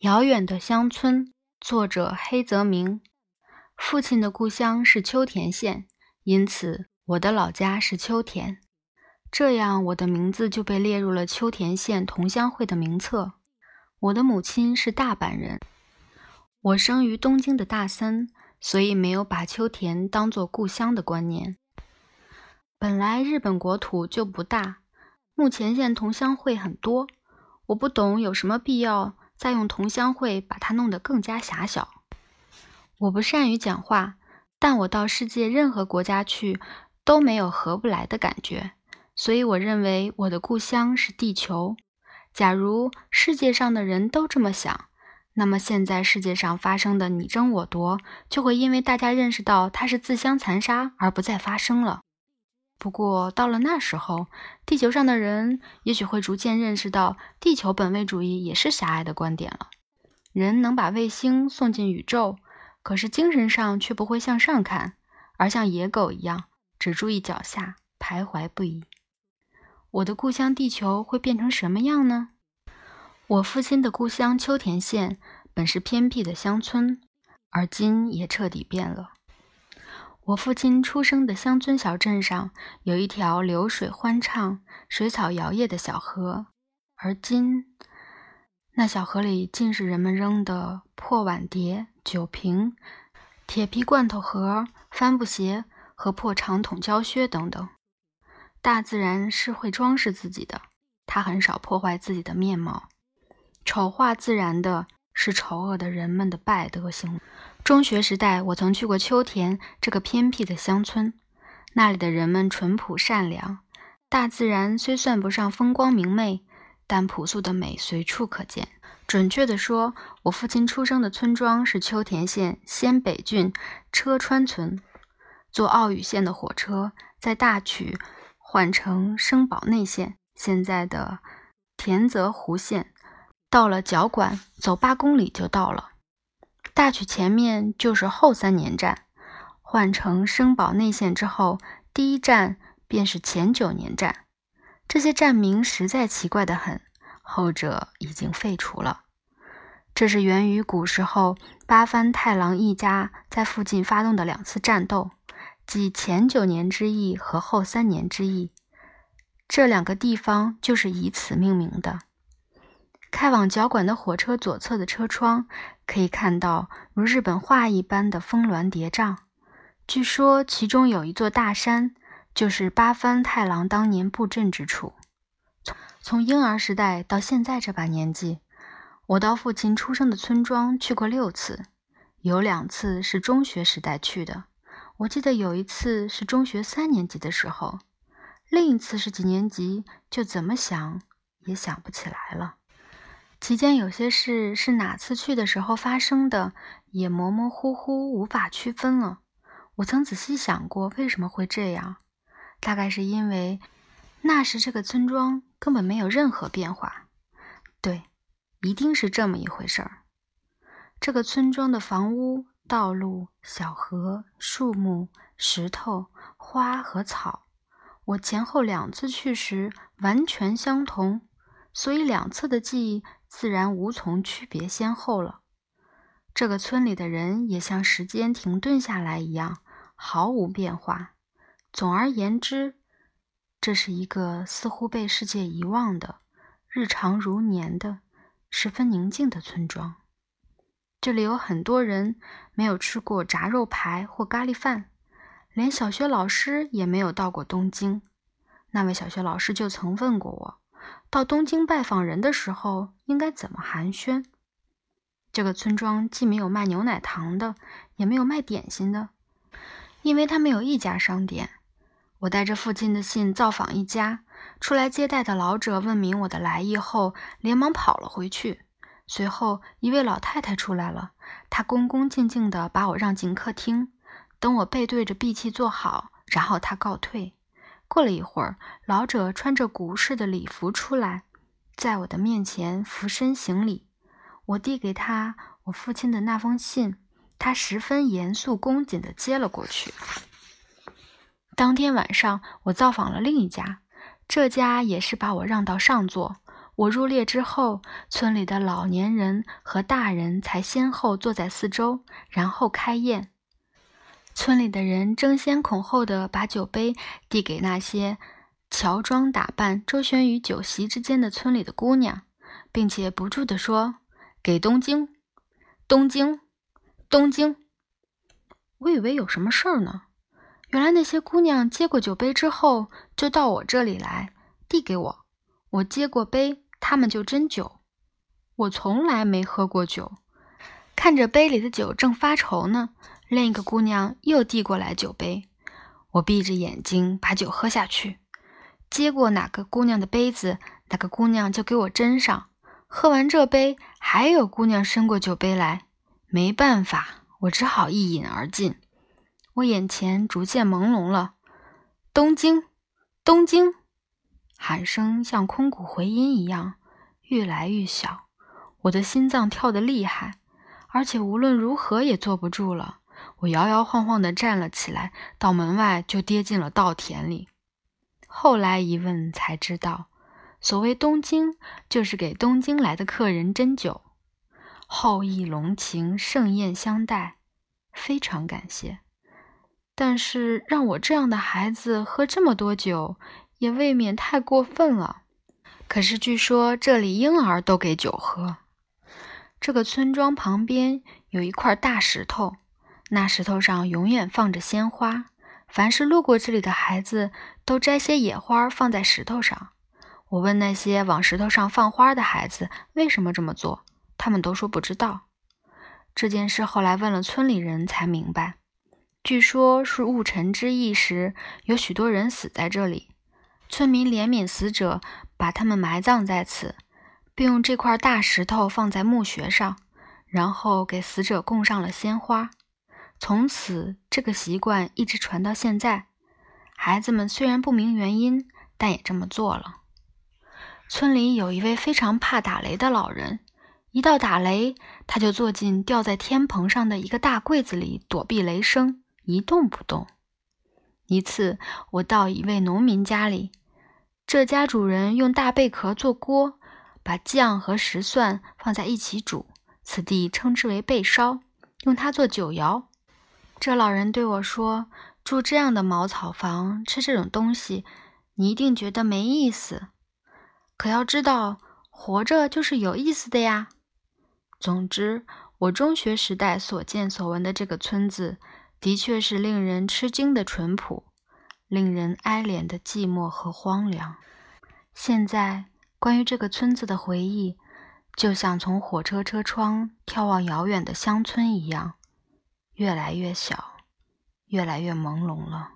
遥远的乡村，作者黑泽明。父亲的故乡是秋田县，因此我的老家是秋田。这样，我的名字就被列入了秋田县同乡会的名册。我的母亲是大阪人，我生于东京的大森，所以没有把秋田当作故乡的观念。本来日本国土就不大，目前县同乡会很多，我不懂有什么必要。再用同乡会把它弄得更加狭小。我不善于讲话，但我到世界任何国家去都没有合不来的感觉，所以我认为我的故乡是地球。假如世界上的人都这么想，那么现在世界上发生的你争我夺，就会因为大家认识到它是自相残杀而不再发生了。不过，到了那时候，地球上的人也许会逐渐认识到，地球本位主义也是狭隘的观点了。人能把卫星送进宇宙，可是精神上却不会向上看，而像野狗一样只注意脚下，徘徊不已。我的故乡地球会变成什么样呢？我父亲的故乡秋田县本是偏僻的乡村，而今也彻底变了。我父亲出生的乡村小镇上有一条流水欢畅、水草摇曳的小河，而今那小河里尽是人们扔的破碗碟、酒瓶、铁皮罐头盒、帆布鞋和破长筒胶靴等等。大自然是会装饰自己的，它很少破坏自己的面貌。丑化自然的是丑恶的人们的败德行。中学时代，我曾去过秋田这个偏僻的乡村，那里的人们淳朴善良。大自然虽算不上风光明媚，但朴素的美随处可见。准确地说，我父亲出生的村庄是秋田县仙北郡车川村。坐奥羽线的火车，在大曲换乘生保内线（现在的田泽湖线），到了角馆，走八公里就到了。大曲前面就是后三年站，换成生保内线之后，第一站便是前九年站。这些站名实在奇怪的很，后者已经废除了。这是源于古时候八幡太郎一家在附近发动的两次战斗，即前九年之役和后三年之役。这两个地方就是以此命名的。开往角馆的火车左侧的车窗，可以看到如日本画一般的峰峦叠嶂。据说其中有一座大山，就是八幡太郎当年布阵之处。从从婴儿时代到现在这把年纪，我到父亲出生的村庄去过六次，有两次是中学时代去的。我记得有一次是中学三年级的时候，另一次是几年级，就怎么想也想不起来了。其间有些事是哪次去的时候发生的，也模模糊糊，无法区分了。我曾仔细想过为什么会这样，大概是因为那时这个村庄根本没有任何变化。对，一定是这么一回事儿。这个村庄的房屋、道路、小河、树木、石头、花和草，我前后两次去时完全相同，所以两侧的记忆。自然无从区别先后了。这个村里的人也像时间停顿下来一样，毫无变化。总而言之，这是一个似乎被世界遗忘的、日常如年的、十分宁静的村庄。这里有很多人没有吃过炸肉排或咖喱饭，连小学老师也没有到过东京。那位小学老师就曾问过我。到东京拜访人的时候，应该怎么寒暄？这个村庄既没有卖牛奶糖的，也没有卖点心的，因为它没有一家商店。我带着父亲的信造访一家，出来接待的老者问明我的来意后，连忙跑了回去。随后，一位老太太出来了，她恭恭敬敬地把我让进客厅，等我背对着闭气坐好，然后她告退。过了一会儿，老者穿着古式的礼服出来，在我的面前俯身行礼。我递给他我父亲的那封信，他十分严肃恭谨地接了过去。当天晚上，我造访了另一家，这家也是把我让到上座。我入列之后，村里的老年人和大人才先后坐在四周，然后开宴。村里的人争先恐后地把酒杯递给那些乔装打扮、周旋于酒席之间的村里的姑娘，并且不住地说：“给东京，东京，东京。”我以为有什么事儿呢，原来那些姑娘接过酒杯之后，就到我这里来递给我。我接过杯，他们就斟酒。我从来没喝过酒，看着杯里的酒正发愁呢。另一个姑娘又递过来酒杯，我闭着眼睛把酒喝下去。接过哪个姑娘的杯子，哪个姑娘就给我斟上。喝完这杯，还有姑娘伸过酒杯来，没办法，我只好一饮而尽。我眼前逐渐朦胧了。东京，东京，喊声像空谷回音一样，愈来愈小。我的心脏跳得厉害，而且无论如何也坐不住了。我摇摇晃晃地站了起来，到门外就跌进了稻田里。后来一问才知道，所谓东京，就是给东京来的客人斟酒，厚意浓情，盛宴相待，非常感谢。但是让我这样的孩子喝这么多酒，也未免太过分了。可是据说这里婴儿都给酒喝。这个村庄旁边有一块大石头。那石头上永远放着鲜花，凡是路过这里的孩子都摘些野花放在石头上。我问那些往石头上放花的孩子为什么这么做，他们都说不知道。这件事后来问了村里人才明白，据说是戊辰之役时有许多人死在这里，村民怜悯死者，把他们埋葬在此，并用这块大石头放在墓穴上，然后给死者供上了鲜花。从此，这个习惯一直传到现在。孩子们虽然不明原因，但也这么做了。村里有一位非常怕打雷的老人，一到打雷，他就坐进吊在天棚上的一个大柜子里躲避雷声，一动不动。一次，我到一位农民家里，这家主人用大贝壳做锅，把酱和石蒜放在一起煮，此地称之为贝烧，用它做酒肴。这老人对我说：“住这样的茅草房，吃这种东西，你一定觉得没意思。可要知道，活着就是有意思的呀。”总之，我中学时代所见所闻的这个村子，的确是令人吃惊的淳朴，令人哀怜的寂寞和荒凉。现在，关于这个村子的回忆，就像从火车车窗眺望遥远的乡村一样。越来越小，越来越朦胧了。